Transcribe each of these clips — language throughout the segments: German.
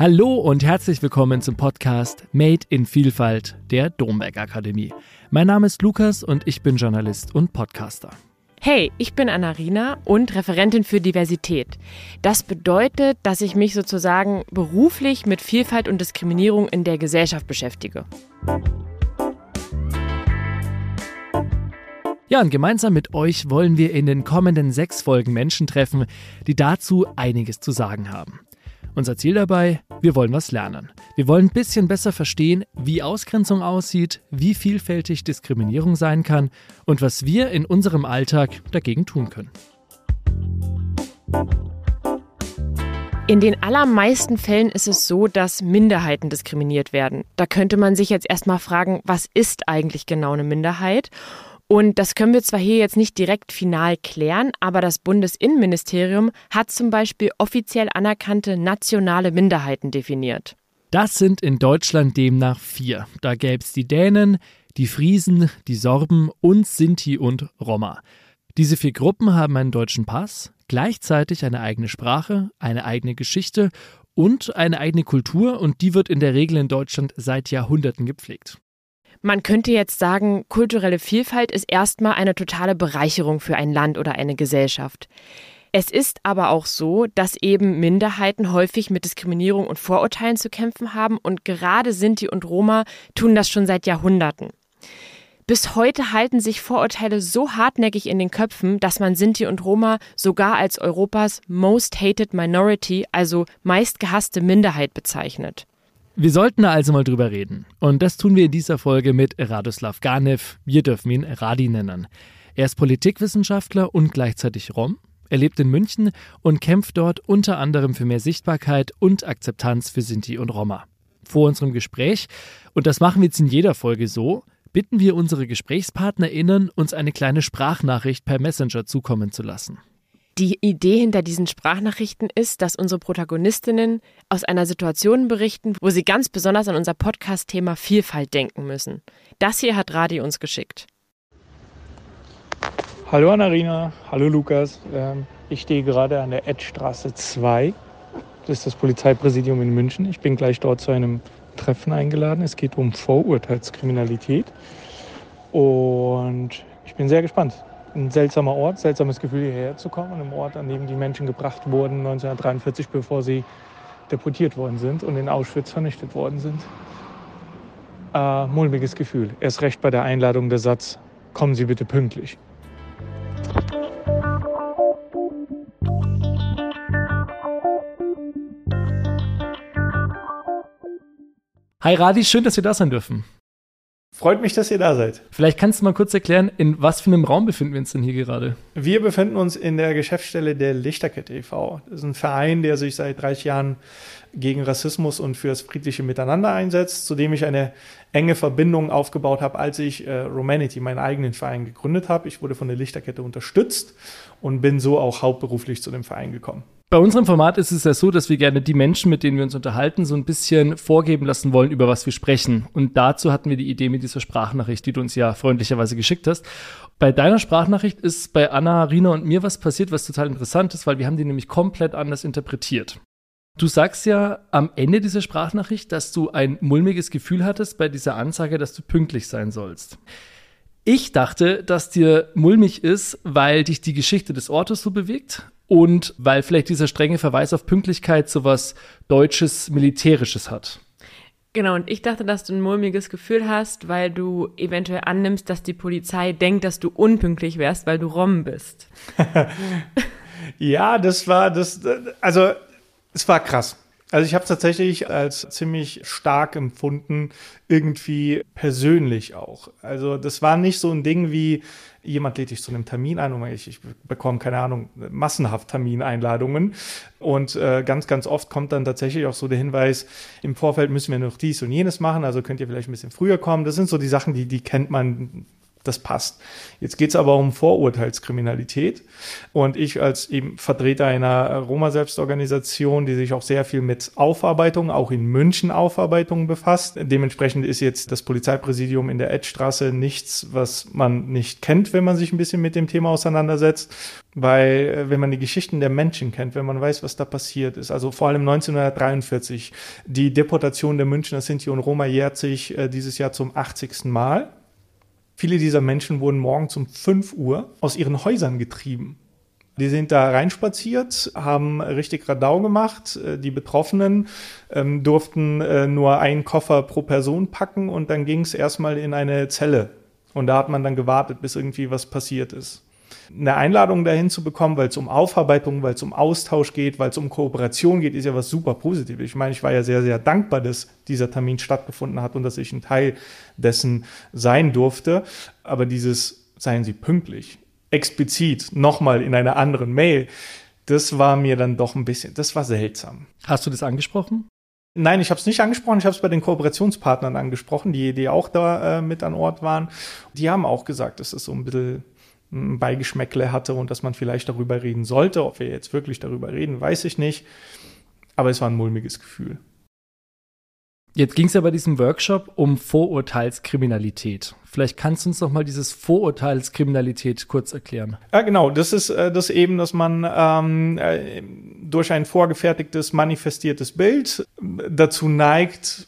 Hallo und herzlich willkommen zum Podcast Made in Vielfalt der Domberg Akademie. Mein Name ist Lukas und ich bin Journalist und Podcaster. Hey, ich bin Anarina und Referentin für Diversität. Das bedeutet, dass ich mich sozusagen beruflich mit Vielfalt und Diskriminierung in der Gesellschaft beschäftige. Ja, und gemeinsam mit euch wollen wir in den kommenden sechs Folgen Menschen treffen, die dazu einiges zu sagen haben. Unser Ziel dabei, wir wollen was lernen. Wir wollen ein bisschen besser verstehen, wie Ausgrenzung aussieht, wie vielfältig Diskriminierung sein kann und was wir in unserem Alltag dagegen tun können. In den allermeisten Fällen ist es so, dass Minderheiten diskriminiert werden. Da könnte man sich jetzt erstmal fragen, was ist eigentlich genau eine Minderheit? Und das können wir zwar hier jetzt nicht direkt final klären, aber das Bundesinnenministerium hat zum Beispiel offiziell anerkannte nationale Minderheiten definiert. Das sind in Deutschland demnach vier. Da gäbe es die Dänen, die Friesen, die Sorben und Sinti und Roma. Diese vier Gruppen haben einen deutschen Pass, gleichzeitig eine eigene Sprache, eine eigene Geschichte und eine eigene Kultur und die wird in der Regel in Deutschland seit Jahrhunderten gepflegt. Man könnte jetzt sagen, kulturelle Vielfalt ist erstmal eine totale Bereicherung für ein Land oder eine Gesellschaft. Es ist aber auch so, dass eben Minderheiten häufig mit Diskriminierung und Vorurteilen zu kämpfen haben und gerade Sinti und Roma tun das schon seit Jahrhunderten. Bis heute halten sich Vorurteile so hartnäckig in den Köpfen, dass man Sinti und Roma sogar als Europas Most Hated Minority, also meistgehasste Minderheit bezeichnet. Wir sollten also mal drüber reden. Und das tun wir in dieser Folge mit Radoslav Ganev. Wir dürfen ihn Radi nennen. Er ist Politikwissenschaftler und gleichzeitig Rom. Er lebt in München und kämpft dort unter anderem für mehr Sichtbarkeit und Akzeptanz für Sinti und Roma. Vor unserem Gespräch, und das machen wir jetzt in jeder Folge so, bitten wir unsere GesprächspartnerInnen, uns eine kleine Sprachnachricht per Messenger zukommen zu lassen. Die Idee hinter diesen Sprachnachrichten ist, dass unsere Protagonistinnen aus einer Situation berichten, wo sie ganz besonders an unser Podcast-Thema Vielfalt denken müssen. Das hier hat Radi uns geschickt. Hallo Anarina, hallo Lukas. Ähm, ich stehe gerade an der Edstraße 2. Das ist das Polizeipräsidium in München. Ich bin gleich dort zu einem Treffen eingeladen. Es geht um Vorurteilskriminalität. Und ich bin sehr gespannt ein seltsamer Ort, seltsames Gefühl hierher zu kommen, einem Ort, an dem die Menschen gebracht wurden 1943, bevor sie deportiert worden sind und in Auschwitz vernichtet worden sind. Äh, mulmiges Gefühl. Erst recht bei der Einladung der Satz, kommen Sie bitte pünktlich. Hi Radi, schön, dass wir da sein dürfen. Freut mich, dass ihr da seid. Vielleicht kannst du mal kurz erklären, in was für einem Raum befinden wir uns denn hier gerade? Wir befinden uns in der Geschäftsstelle der Lichterkette e.V. Das ist ein Verein, der sich seit 30 Jahren gegen Rassismus und für das friedliche Miteinander einsetzt, zu dem ich eine enge Verbindung aufgebaut habe, als ich äh, Romanity, meinen eigenen Verein, gegründet habe. Ich wurde von der Lichterkette unterstützt und bin so auch hauptberuflich zu dem Verein gekommen. Bei unserem Format ist es ja so, dass wir gerne die Menschen, mit denen wir uns unterhalten, so ein bisschen vorgeben lassen wollen, über was wir sprechen. Und dazu hatten wir die Idee mit dieser Sprachnachricht, die du uns ja freundlicherweise geschickt hast. Bei deiner Sprachnachricht ist bei Anna, Rina und mir was passiert, was total interessant ist, weil wir haben die nämlich komplett anders interpretiert. Du sagst ja am Ende dieser Sprachnachricht, dass du ein mulmiges Gefühl hattest bei dieser Ansage, dass du pünktlich sein sollst. Ich dachte, dass dir mulmig ist, weil dich die Geschichte des Ortes so bewegt und weil vielleicht dieser strenge Verweis auf Pünktlichkeit so was Deutsches, Militärisches hat. Genau, und ich dachte, dass du ein mulmiges Gefühl hast, weil du eventuell annimmst, dass die Polizei denkt, dass du unpünktlich wärst, weil du Rom bist. ja, das war das, also es war krass. Also ich habe es tatsächlich als ziemlich stark empfunden, irgendwie persönlich auch. Also das war nicht so ein Ding wie, jemand lädt dich zu einem Termin ein und ich, ich bekomme, keine Ahnung, massenhaft Termineinladungen. Und äh, ganz, ganz oft kommt dann tatsächlich auch so der Hinweis, im Vorfeld müssen wir noch dies und jenes machen, also könnt ihr vielleicht ein bisschen früher kommen. Das sind so die Sachen, die, die kennt man Das passt. Jetzt geht es aber um Vorurteilskriminalität. Und ich als eben Vertreter einer Roma-Selbstorganisation, die sich auch sehr viel mit Aufarbeitung, auch in München Aufarbeitung befasst. Dementsprechend ist jetzt das Polizeipräsidium in der Edstraße nichts, was man nicht kennt, wenn man sich ein bisschen mit dem Thema auseinandersetzt. Weil äh, wenn man die Geschichten der Menschen kennt, wenn man weiß, was da passiert ist, also vor allem 1943, die Deportation der Münchner Sinti und Roma jährt sich äh, dieses Jahr zum 80. Mal. Viele dieser Menschen wurden morgens um 5 Uhr aus ihren Häusern getrieben. Die sind da reinspaziert, haben richtig Radau gemacht. Äh, die Betroffenen ähm, durften äh, nur einen Koffer pro Person packen und dann ging es erstmal in eine Zelle. Und da hat man dann gewartet, bis irgendwie was passiert ist eine Einladung dahin zu bekommen, weil es um Aufarbeitung, weil es um Austausch geht, weil es um Kooperation geht, ist ja was super Positives. Ich meine, ich war ja sehr, sehr dankbar, dass dieser Termin stattgefunden hat und dass ich ein Teil dessen sein durfte. Aber dieses, seien Sie pünktlich, explizit nochmal in einer anderen Mail, das war mir dann doch ein bisschen, das war seltsam. Hast du das angesprochen? Nein, ich habe es nicht angesprochen. Ich habe es bei den Kooperationspartnern angesprochen, die, die auch da äh, mit an Ort waren. Die haben auch gesagt, es ist so ein bisschen Beigeschmäckle hatte und dass man vielleicht darüber reden sollte. Ob wir jetzt wirklich darüber reden, weiß ich nicht. Aber es war ein mulmiges Gefühl. Jetzt ging es ja bei diesem Workshop um Vorurteilskriminalität. Vielleicht kannst du uns noch mal dieses Vorurteilskriminalität kurz erklären. Ja, genau. Das ist äh, das eben, dass man ähm, äh, durch ein vorgefertigtes, manifestiertes Bild dazu neigt,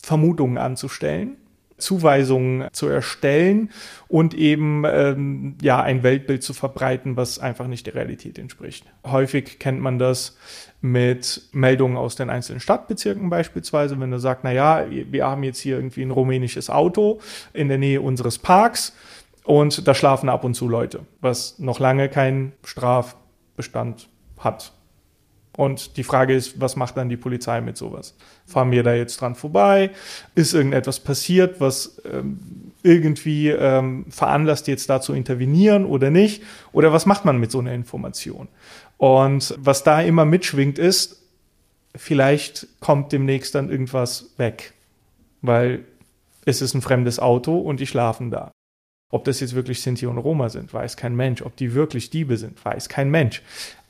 Vermutungen anzustellen Zuweisungen zu erstellen und eben ähm, ja ein Weltbild zu verbreiten, was einfach nicht der Realität entspricht. Häufig kennt man das mit Meldungen aus den einzelnen Stadtbezirken beispielsweise, wenn du sagst, na ja, wir haben jetzt hier irgendwie ein rumänisches Auto in der Nähe unseres Parks und da schlafen ab und zu Leute, was noch lange keinen Strafbestand hat. Und die Frage ist, was macht dann die Polizei mit sowas? Fahren wir da jetzt dran vorbei? Ist irgendetwas passiert, was ähm, irgendwie ähm, veranlasst, jetzt da zu intervenieren oder nicht? Oder was macht man mit so einer Information? Und was da immer mitschwingt ist, vielleicht kommt demnächst dann irgendwas weg, weil es ist ein fremdes Auto und die schlafen da. Ob das jetzt wirklich Sinti und Roma sind, weiß kein Mensch. Ob die wirklich Diebe sind, weiß kein Mensch.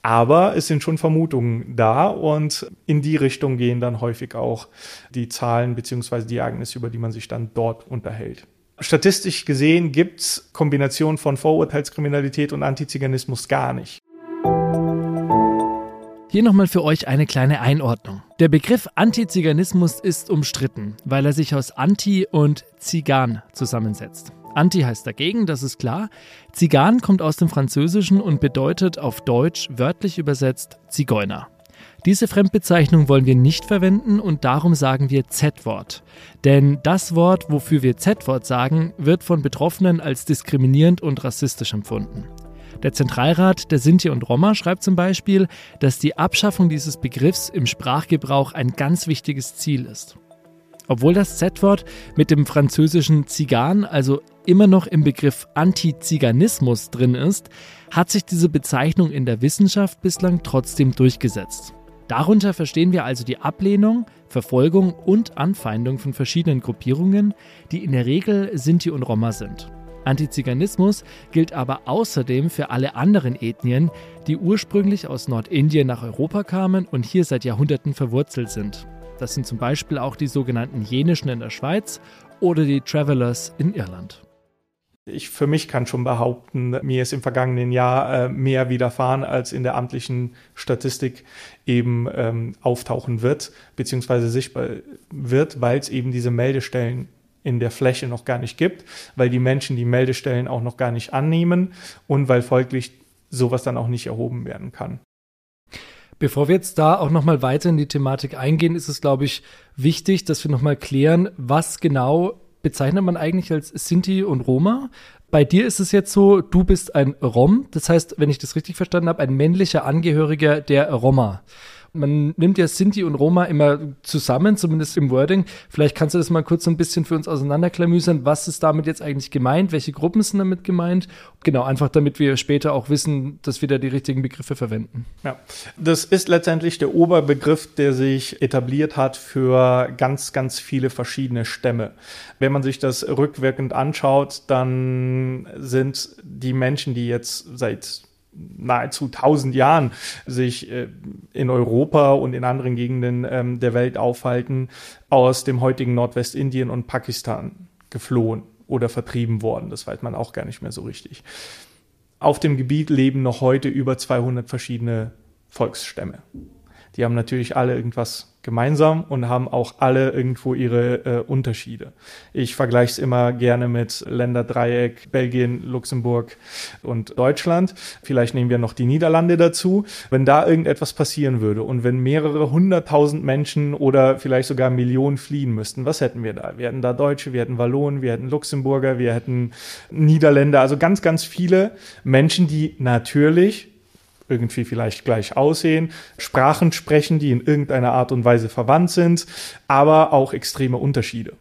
Aber es sind schon Vermutungen da und in die Richtung gehen dann häufig auch die Zahlen bzw. die Ereignisse, über die man sich dann dort unterhält. Statistisch gesehen gibt es Kombinationen von Vorurteilskriminalität und Antiziganismus gar nicht. Hier nochmal für euch eine kleine Einordnung. Der Begriff Antiziganismus ist umstritten, weil er sich aus Anti und Zigan zusammensetzt. Anti heißt dagegen, das ist klar. Zigan kommt aus dem Französischen und bedeutet auf Deutsch wörtlich übersetzt Zigeuner. Diese Fremdbezeichnung wollen wir nicht verwenden und darum sagen wir Z-Wort. Denn das Wort, wofür wir Z-Wort sagen, wird von Betroffenen als diskriminierend und rassistisch empfunden. Der Zentralrat der Sinti und Roma schreibt zum Beispiel, dass die Abschaffung dieses Begriffs im Sprachgebrauch ein ganz wichtiges Ziel ist. Obwohl das Z-Wort mit dem französischen Zigan, also immer noch im Begriff Antiziganismus drin ist, hat sich diese Bezeichnung in der Wissenschaft bislang trotzdem durchgesetzt. Darunter verstehen wir also die Ablehnung, Verfolgung und Anfeindung von verschiedenen Gruppierungen, die in der Regel Sinti und Roma sind. Antiziganismus gilt aber außerdem für alle anderen Ethnien, die ursprünglich aus Nordindien nach Europa kamen und hier seit Jahrhunderten verwurzelt sind. Das sind zum Beispiel auch die sogenannten Jenischen in der Schweiz oder die Travelers in Irland. Ich für mich kann schon behaupten, mir ist im vergangenen Jahr äh, mehr widerfahren, als in der amtlichen Statistik eben ähm, auftauchen wird, beziehungsweise sichtbar wird, weil es eben diese Meldestellen in der Fläche noch gar nicht gibt, weil die Menschen die Meldestellen auch noch gar nicht annehmen und weil folglich sowas dann auch nicht erhoben werden kann. Bevor wir jetzt da auch nochmal weiter in die Thematik eingehen, ist es, glaube ich, wichtig, dass wir nochmal klären, was genau bezeichnet man eigentlich als Sinti und Roma? Bei dir ist es jetzt so, du bist ein Rom, das heißt, wenn ich das richtig verstanden habe, ein männlicher Angehöriger der Roma. Man nimmt ja Sinti und Roma immer zusammen, zumindest im Wording. Vielleicht kannst du das mal kurz so ein bisschen für uns auseinanderklamüsern. Was ist damit jetzt eigentlich gemeint? Welche Gruppen sind damit gemeint? Genau, einfach damit wir später auch wissen, dass wir da die richtigen Begriffe verwenden. Ja, das ist letztendlich der Oberbegriff, der sich etabliert hat für ganz, ganz viele verschiedene Stämme. Wenn man sich das rückwirkend anschaut, dann sind die Menschen, die jetzt seit nahezu tausend Jahren sich äh, in Europa und in anderen Gegenden ähm, der Welt aufhalten, aus dem heutigen Nordwestindien und Pakistan geflohen oder vertrieben worden. Das weiß man auch gar nicht mehr so richtig. Auf dem Gebiet leben noch heute über 200 verschiedene Volksstämme. Die haben natürlich alle irgendwas gemeinsam und haben auch alle irgendwo ihre äh, Unterschiede. Ich vergleiche es immer gerne mit Länderdreieck, Belgien, Luxemburg und Deutschland. Vielleicht nehmen wir noch die Niederlande dazu. Wenn da irgendetwas passieren würde und wenn mehrere hunderttausend Menschen oder vielleicht sogar Millionen fliehen müssten, was hätten wir da? Wir hätten da Deutsche, wir hätten Wallonen, wir hätten Luxemburger, wir hätten Niederländer, also ganz, ganz viele Menschen, die natürlich irgendwie vielleicht gleich aussehen, Sprachen sprechen, die in irgendeiner Art und Weise verwandt sind, aber auch extreme Unterschiede.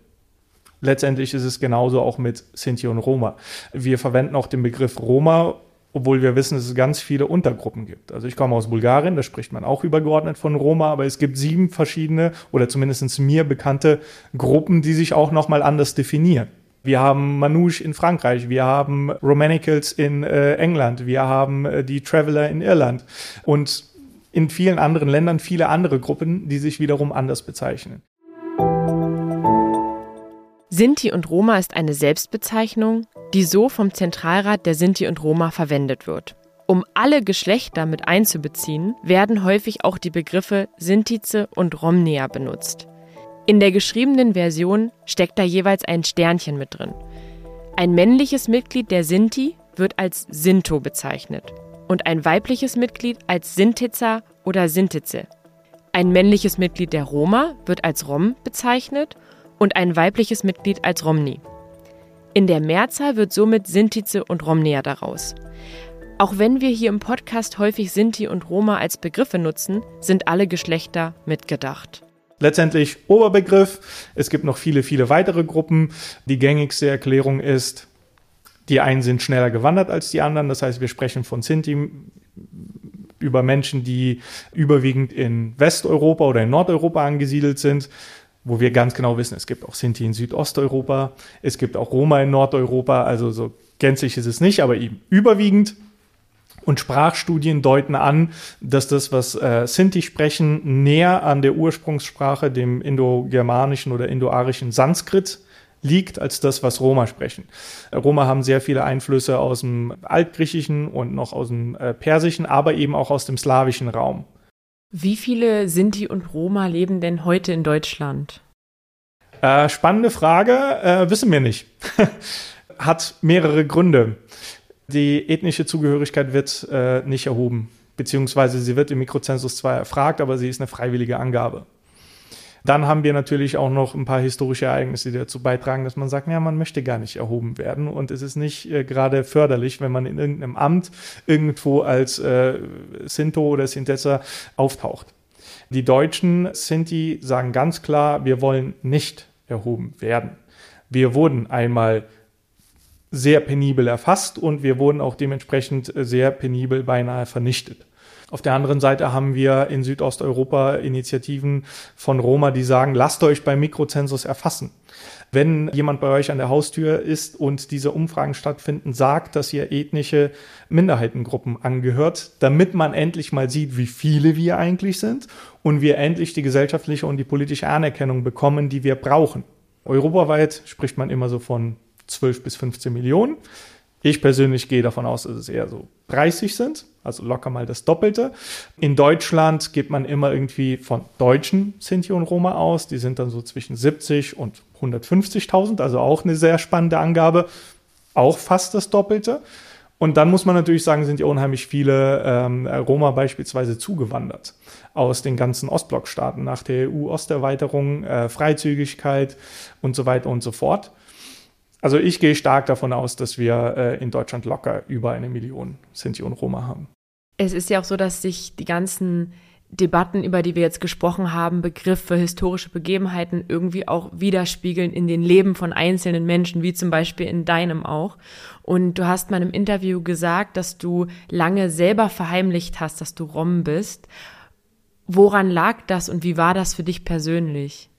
Letztendlich ist es genauso auch mit Sinti und Roma. Wir verwenden auch den Begriff Roma, obwohl wir wissen, dass es ganz viele Untergruppen gibt. Also ich komme aus Bulgarien, da spricht man auch übergeordnet von Roma, aber es gibt sieben verschiedene oder zumindest mir bekannte Gruppen, die sich auch nochmal anders definieren. Wir haben Manouche in Frankreich, wir haben Romanicals in äh, England, wir haben äh, die Traveller in Irland und in vielen anderen Ländern viele andere Gruppen, die sich wiederum anders bezeichnen. Sinti und Roma ist eine Selbstbezeichnung, die so vom Zentralrat der Sinti und Roma verwendet wird. Um alle Geschlechter mit einzubeziehen, werden häufig auch die Begriffe Sintize und Romnea benutzt. In der geschriebenen Version steckt da jeweils ein Sternchen mit drin. Ein männliches Mitglied der Sinti wird als Sinto bezeichnet und ein weibliches Mitglied als Sintiza oder Sintize. Ein männliches Mitglied der Roma wird als Rom bezeichnet und ein weibliches Mitglied als Romni. In der Mehrzahl wird somit Sintize und Romnea daraus. Auch wenn wir hier im Podcast häufig Sinti und Roma als Begriffe nutzen, sind alle Geschlechter mitgedacht. Letztendlich Oberbegriff. Es gibt noch viele, viele weitere Gruppen. Die gängigste Erklärung ist, die einen sind schneller gewandert als die anderen. Das heißt, wir sprechen von Sinti über Menschen, die überwiegend in Westeuropa oder in Nordeuropa angesiedelt sind, wo wir ganz genau wissen, es gibt auch Sinti in Südosteuropa, es gibt auch Roma in Nordeuropa, also so gänzlich ist es nicht, aber eben überwiegend. Und Sprachstudien deuten an, dass das, was äh, Sinti sprechen, näher an der Ursprungssprache, dem indogermanischen oder indoarischen Sanskrit, liegt als das, was Roma sprechen. Roma haben sehr viele Einflüsse aus dem Altgriechischen und noch aus dem äh, Persischen, aber eben auch aus dem slawischen Raum. Wie viele Sinti und Roma leben denn heute in Deutschland? Äh, spannende Frage, äh, wissen wir nicht. Hat mehrere Gründe. Die ethnische Zugehörigkeit wird äh, nicht erhoben, beziehungsweise sie wird im Mikrozensus zwar erfragt, aber sie ist eine freiwillige Angabe. Dann haben wir natürlich auch noch ein paar historische Ereignisse, die dazu beitragen, dass man sagt, ja, man möchte gar nicht erhoben werden und es ist nicht äh, gerade förderlich, wenn man in irgendeinem Amt irgendwo als äh, Sinto oder Sintessa auftaucht. Die Deutschen Sinti sagen ganz klar, wir wollen nicht erhoben werden. Wir wurden einmal sehr penibel erfasst und wir wurden auch dementsprechend äh, sehr penibel beinahe vernichtet. Auf der anderen Seite haben wir in Südosteuropa Initiativen von Roma, die sagen, lasst euch beim Mikrozensus erfassen. Wenn jemand bei euch an der Haustür ist und diese Umfragen stattfinden, sagt, dass ihr ethnische Minderheitengruppen angehört, damit man endlich mal sieht, wie viele wir eigentlich sind und wir endlich die gesellschaftliche und die politische Anerkennung bekommen, die wir brauchen. Europaweit spricht man immer so von 12 bis 15 Millionen. Ich persönlich gehe davon aus, dass es eher so 30 sind, also locker mal das Doppelte. In Deutschland geht man immer irgendwie von deutschen Sinti und Roma aus. Die sind dann so zwischen 70 und 150.000, also auch eine sehr spannende Angabe. Auch fast das Doppelte. Und dann muss man natürlich sagen, sind ja unheimlich viele ähm, Roma beispielsweise zugewandert aus den ganzen Ostblockstaaten nach der EU-Osterweiterung, äh, Freizügigkeit und so weiter und so fort. Also ich gehe stark davon aus, dass wir äh, in Deutschland locker über eine Million Sinti und Roma haben. Es ist ja auch so, dass sich die ganzen Debatten, über die wir jetzt gesprochen haben, Begriffe, historische Begebenheiten irgendwie auch widerspiegeln in den Leben von einzelnen Menschen, wie zum Beispiel in deinem auch. Und du hast mal im Interview gesagt, dass du lange selber verheimlicht hast, dass du Rom bist. Woran lag das und wie war das für dich persönlich?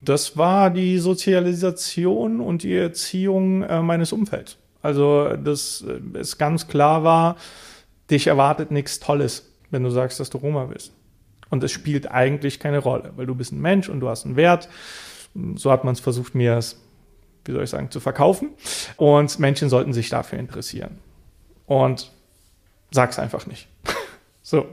Das war die Sozialisation und die Erziehung äh, meines Umfelds. Also, dass äh, es ganz klar war, dich erwartet nichts Tolles wenn du sagst, dass du Roma bist. Und es spielt eigentlich keine Rolle, weil du bist ein Mensch und du hast einen Wert. So hat man es versucht, mir es, wie soll ich sagen, zu verkaufen. Und Menschen sollten sich dafür interessieren. Und sag's einfach nicht. so.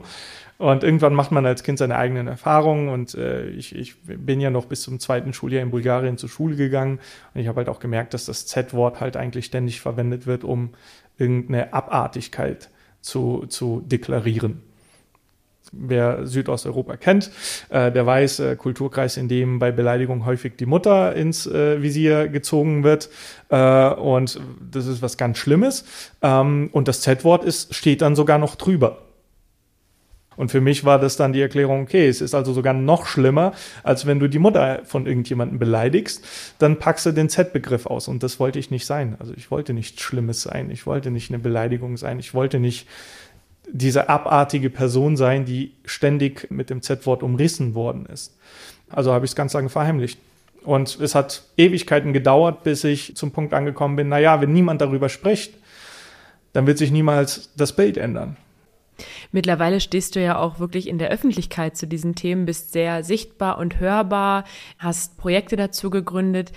Und irgendwann macht man als Kind seine eigenen Erfahrungen und äh, ich, ich bin ja noch bis zum zweiten Schuljahr in Bulgarien zur Schule gegangen und ich habe halt auch gemerkt, dass das Z-Wort halt eigentlich ständig verwendet wird, um irgendeine Abartigkeit zu, zu deklarieren wer Südosteuropa kennt, äh, der weiß, äh, Kulturkreis, in dem bei Beleidigung häufig die Mutter ins äh, Visier gezogen wird. Äh, und das ist was ganz Schlimmes. Ähm, und das Z-Wort ist, steht dann sogar noch drüber. Und für mich war das dann die Erklärung, okay, es ist also sogar noch schlimmer, als wenn du die Mutter von irgendjemandem beleidigst, dann packst du den Z-Begriff aus. Und das wollte ich nicht sein. Also ich wollte nichts Schlimmes sein. Ich wollte nicht eine Beleidigung sein. Ich wollte nicht diese abartige Person sein, die ständig mit dem Z-Wort umrissen worden ist. Also habe ich es ganz lange verheimlicht. Und es hat Ewigkeiten gedauert, bis ich zum Punkt angekommen bin, naja, wenn niemand darüber spricht, dann wird sich niemals das Bild ändern. Mittlerweile stehst du ja auch wirklich in der Öffentlichkeit zu diesen Themen, bist sehr sichtbar und hörbar, hast Projekte dazu gegründet.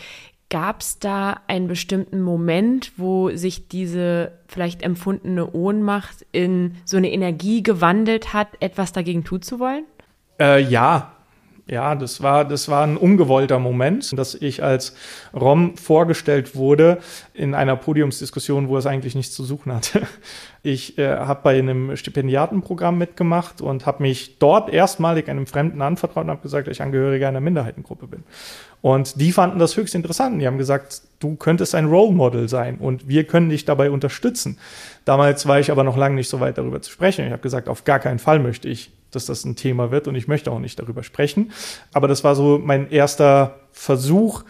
Gab es da einen bestimmten Moment, wo sich diese vielleicht empfundene Ohnmacht in so eine Energie gewandelt hat, etwas dagegen tun zu wollen? Äh, ja, ja, das war, das war ein ungewollter Moment, dass ich als Rom vorgestellt wurde in einer Podiumsdiskussion, wo es eigentlich nichts zu suchen hatte. Ich äh, habe bei einem Stipendiatenprogramm mitgemacht und habe mich dort erstmalig einem Fremden anvertraut und habe gesagt, dass ich Angehöriger einer Minderheitengruppe bin. Und die fanden das höchst interessant. Die haben gesagt, du könntest ein Role Model sein und wir können dich dabei unterstützen. Damals war ich aber noch lange nicht so weit darüber zu sprechen. Ich habe gesagt, auf gar keinen Fall möchte ich, dass das ein Thema wird und ich möchte auch nicht darüber sprechen. Aber das war so mein erster Versuch,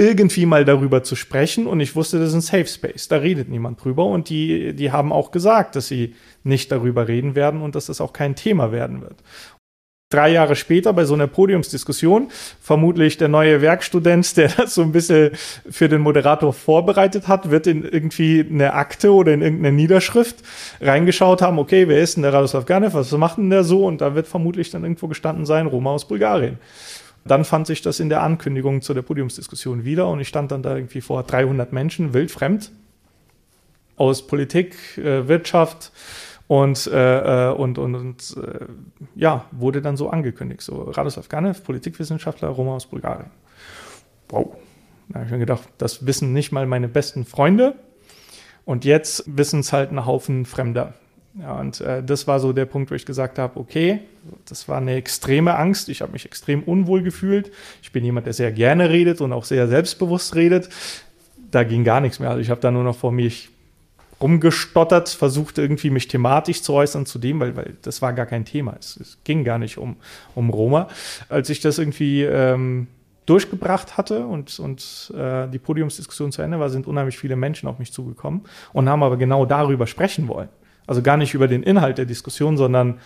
irgendwie mal darüber zu sprechen und ich wusste, das ist ein Safe Space, da redet niemand drüber und die, die haben auch gesagt, dass sie nicht darüber reden werden und dass das auch kein Thema werden wird drei Jahre später bei so einer Podiumsdiskussion, vermutlich der neue Werkstudent, der das so ein bisschen für den Moderator vorbereitet hat, wird in irgendwie eine Akte oder in irgendeine Niederschrift reingeschaut haben, okay, wer ist denn der Radoslav Ganev, was macht denn der so? Und da wird vermutlich dann irgendwo gestanden sein, Roma aus Bulgarien. Dann fand sich das in der Ankündigung zu der Podiumsdiskussion wieder und ich stand dann da irgendwie vor 300 Menschen, wildfremd, aus Politik, äh, Wirtschaft, und, äh, äh, und, und, und äh, ja, wurde dann so angekündigt. So Radoslav Ganev, Politikwissenschaftler, Roma aus Bulgarien. Wow. Da habe ich mir gedacht, das wissen nicht mal meine besten Freunde. Und jetzt wissen es halt ein Haufen Fremder. Ja, und äh, das war so der Punkt, wo ich gesagt habe, okay, das war eine extreme Angst. Ich habe mich extrem unwohl gefühlt. Ich bin jemand, der sehr gerne redet und auch sehr selbstbewusst redet. Da ging gar nichts mehr. Also ich habe da nur noch vor mich rumgestottert, versucht irgendwie mich thematisch zu äußern zu dem, weil, weil das war gar kein Thema. Es, es ging gar nicht um, um Roma. Als ich das irgendwie ähm, durchgebracht hatte und, und äh, die Podiumsdiskussion zu Ende war, sind unheimlich viele Menschen auf mich zugekommen und haben aber genau darüber sprechen wollen. Also gar nicht über den Inhalt der Diskussion, sondern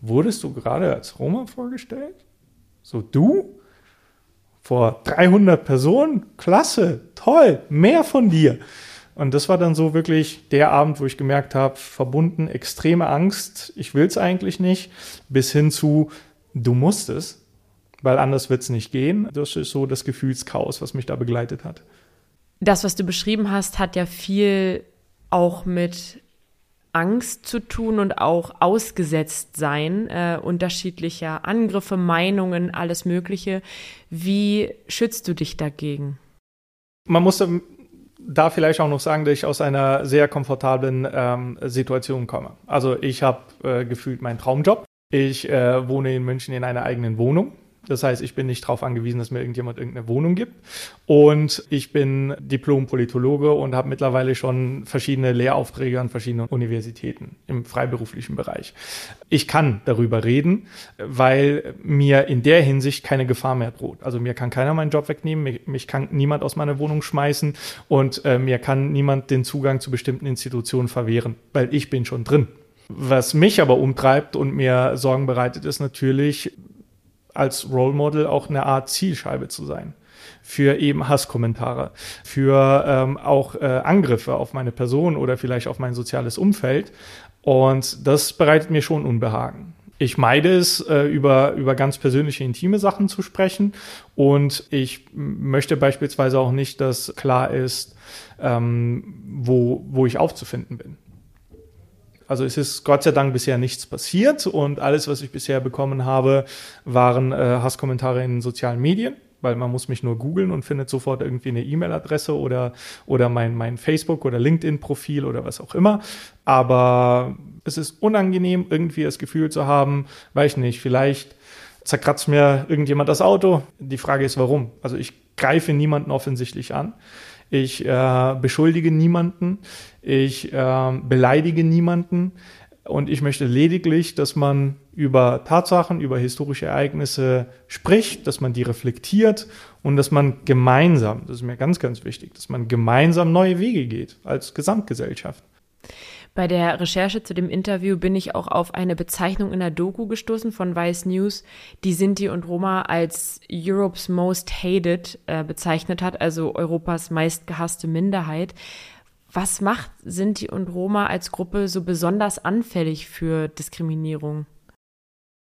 wurdest du gerade als Roma vorgestellt? So du? Vor 300 Personen? Klasse, toll, mehr von dir. Und das war dann so wirklich der Abend, wo ich gemerkt habe, verbunden, extreme Angst, ich will es eigentlich nicht, bis hin zu, du musst es, weil anders wird es nicht gehen. Das ist so das Gefühlschaos, was mich da begleitet hat. Das, was du beschrieben hast, hat ja viel auch mit Angst zu tun und auch ausgesetzt sein, äh, unterschiedlicher Angriffe, Meinungen, alles Mögliche. Wie schützt du dich dagegen? Man muss da vielleicht auch noch sagen, dass ich aus einer sehr komfortablen ähm, Situation komme. Also ich habe äh, gefühlt meinen Traumjob. Ich äh, wohne in München in einer eigenen Wohnung. Das heißt, ich bin nicht darauf angewiesen, dass mir irgendjemand irgendeine Wohnung gibt. Und ich bin Diplom-Politologe und habe mittlerweile schon verschiedene Lehraufträge an verschiedenen Universitäten im freiberuflichen Bereich. Ich kann darüber reden, weil mir in der Hinsicht keine Gefahr mehr droht. Also mir kann keiner meinen Job wegnehmen, mich, mich kann niemand aus meiner Wohnung schmeißen und äh, mir kann niemand den Zugang zu bestimmten Institutionen verwehren, weil ich bin schon drin. Was mich aber umtreibt und mir Sorgen bereitet, ist natürlich, als Role Model auch eine Art Zielscheibe zu sein für eben Hasskommentare, für ähm, auch äh, Angriffe auf meine Person oder vielleicht auf mein soziales Umfeld. Und das bereitet mir schon Unbehagen. Ich meide es, äh, über, über ganz persönliche, intime Sachen zu sprechen. Und ich möchte beispielsweise auch nicht, dass klar ist, ähm, wo, wo ich aufzufinden bin. Also es ist Gott sei Dank bisher nichts passiert und alles, was ich bisher bekommen habe, waren äh, Hasskommentare in sozialen Medien, weil man muss mich nur googeln und findet sofort irgendwie eine E-Mail-Adresse oder, oder mein, mein Facebook- oder LinkedIn-Profil oder was auch immer. Aber es ist unangenehm, irgendwie das Gefühl zu haben, weiß ich nicht, vielleicht zerkratzt mir irgendjemand das Auto. Die Frage ist, warum? Also ich greife niemanden offensichtlich an. Ich äh, beschuldige niemanden, ich äh, beleidige niemanden und ich möchte lediglich, dass man über Tatsachen, über historische Ereignisse spricht, dass man die reflektiert und dass man gemeinsam, das ist mir ganz, ganz wichtig, dass man gemeinsam neue Wege geht als Gesamtgesellschaft. Bei der Recherche zu dem Interview bin ich auch auf eine Bezeichnung in der Doku gestoßen von Vice News, die Sinti und Roma als Europe's Most Hated äh, bezeichnet hat, also Europas meistgehasste Minderheit. Was macht Sinti und Roma als Gruppe so besonders anfällig für Diskriminierung?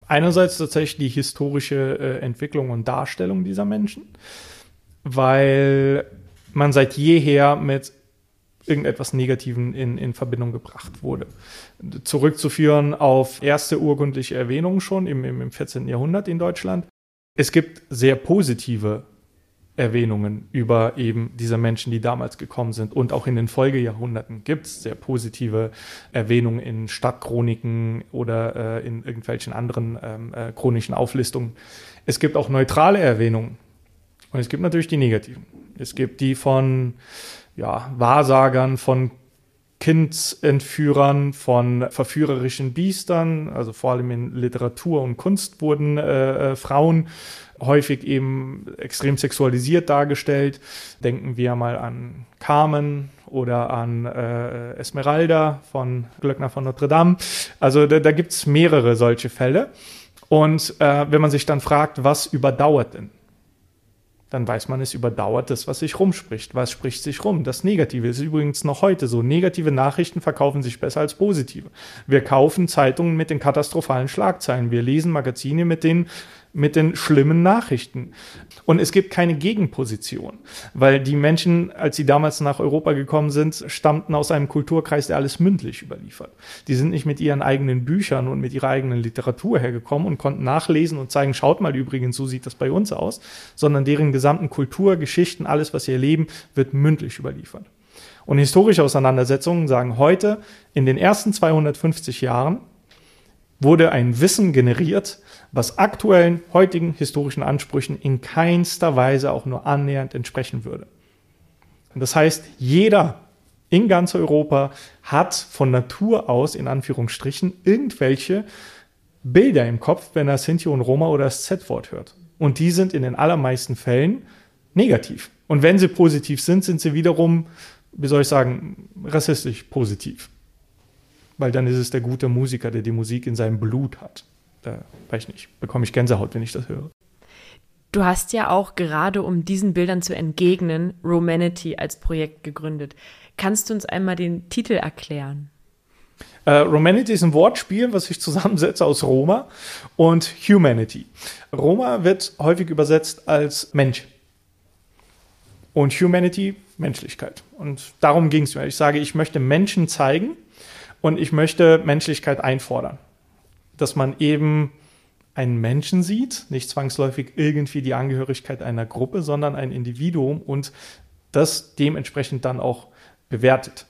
Einerseits tatsächlich die historische äh, Entwicklung und Darstellung dieser Menschen, weil man seit jeher mit irgendetwas Negativen in, in Verbindung gebracht wurde. Zurückzuführen auf erste urkundliche Erwähnungen schon im, im 14. Jahrhundert in Deutschland. Es gibt sehr positive Erwähnungen über eben diese Menschen, die damals gekommen sind. Und auch in den Folgejahrhunderten gibt es sehr positive Erwähnungen in Stadtchroniken oder äh, in irgendwelchen anderen ähm, äh, chronischen Auflistungen. Es gibt auch neutrale Erwähnungen. Und es gibt natürlich die negativen. Es gibt die von ja, Wahrsagern, von Kindsentführern, von verführerischen Biestern, also vor allem in Literatur und Kunst wurden äh, äh, Frauen häufig eben extrem sexualisiert dargestellt. Denken wir mal an Carmen oder an äh, Esmeralda von Glöckner von Notre Dame. Also da, da gibt es mehrere solche Fälle. Und äh, wenn man sich dann fragt, was überdauert denn? Dann weiß man, es überdauert das, was sich rumspricht. Was spricht sich rum? Das Negative ist übrigens noch heute so. Negative Nachrichten verkaufen sich besser als positive. Wir kaufen Zeitungen mit den katastrophalen Schlagzeilen. Wir lesen Magazine mit den mit den schlimmen Nachrichten. Und es gibt keine Gegenposition, weil die Menschen, als sie damals nach Europa gekommen sind, stammten aus einem Kulturkreis, der alles mündlich überliefert. Die sind nicht mit ihren eigenen Büchern und mit ihrer eigenen Literatur hergekommen und konnten nachlesen und zeigen, schaut mal übrigens, so sieht das bei uns aus, sondern deren gesamten Kultur, Geschichten, alles, was sie erleben, wird mündlich überliefert. Und historische Auseinandersetzungen sagen heute, in den ersten 250 Jahren wurde ein Wissen generiert, was aktuellen, heutigen historischen Ansprüchen in keinster Weise auch nur annähernd entsprechen würde. Und das heißt, jeder in ganz Europa hat von Natur aus, in Anführungsstrichen, irgendwelche Bilder im Kopf, wenn er Sinti und Roma oder das Z-Wort hört. Und die sind in den allermeisten Fällen negativ. Und wenn sie positiv sind, sind sie wiederum, wie soll ich sagen, rassistisch positiv weil dann ist es der gute Musiker, der die Musik in seinem Blut hat. Da weiß ich nicht, bekomme ich Gänsehaut, wenn ich das höre. Du hast ja auch gerade, um diesen Bildern zu entgegnen, Romanity als Projekt gegründet. Kannst du uns einmal den Titel erklären? Uh, Romanity ist ein Wortspiel, was ich zusammensetze aus Roma und Humanity. Roma wird häufig übersetzt als Mensch. Und Humanity, Menschlichkeit. Und darum ging es mir. Ich sage, ich möchte Menschen zeigen, und ich möchte Menschlichkeit einfordern. Dass man eben einen Menschen sieht, nicht zwangsläufig irgendwie die Angehörigkeit einer Gruppe, sondern ein Individuum und das dementsprechend dann auch bewertet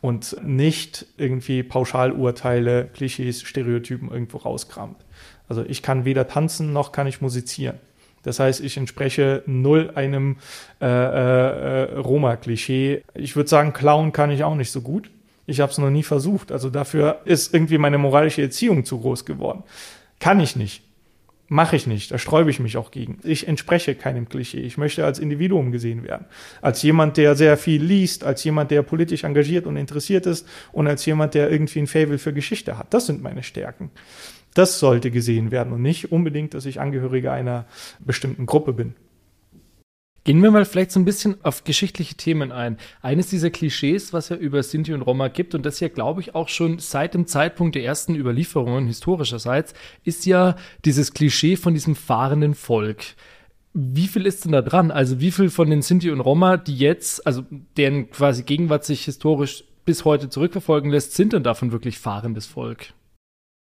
und nicht irgendwie Pauschalurteile, Klischees, Stereotypen irgendwo rauskramt. Also ich kann weder tanzen noch kann ich musizieren. Das heißt, ich entspreche null einem äh, äh, Roma-Klischee. Ich würde sagen, klauen kann ich auch nicht so gut. Ich habe es noch nie versucht. Also dafür ist irgendwie meine moralische Erziehung zu groß geworden. Kann ich nicht. Mache ich nicht, da sträube ich mich auch gegen. Ich entspreche keinem Klischee. Ich möchte als Individuum gesehen werden. Als jemand, der sehr viel liest, als jemand, der politisch engagiert und interessiert ist und als jemand, der irgendwie ein Faible für Geschichte hat. Das sind meine Stärken. Das sollte gesehen werden und nicht unbedingt, dass ich Angehöriger einer bestimmten Gruppe bin. Gehen wir mal vielleicht so ein bisschen auf geschichtliche Themen ein. Eines dieser Klischees, was ja über Sinti und Roma gibt und das ja, glaube ich, auch schon seit dem Zeitpunkt der ersten Überlieferungen historischerseits, ist ja dieses Klischee von diesem fahrenden Volk. Wie viel ist denn da dran? Also wie viel von den Sinti und Roma, die jetzt, also deren quasi Gegenwart sich historisch bis heute zurückverfolgen lässt, sind denn davon wirklich fahrendes Volk?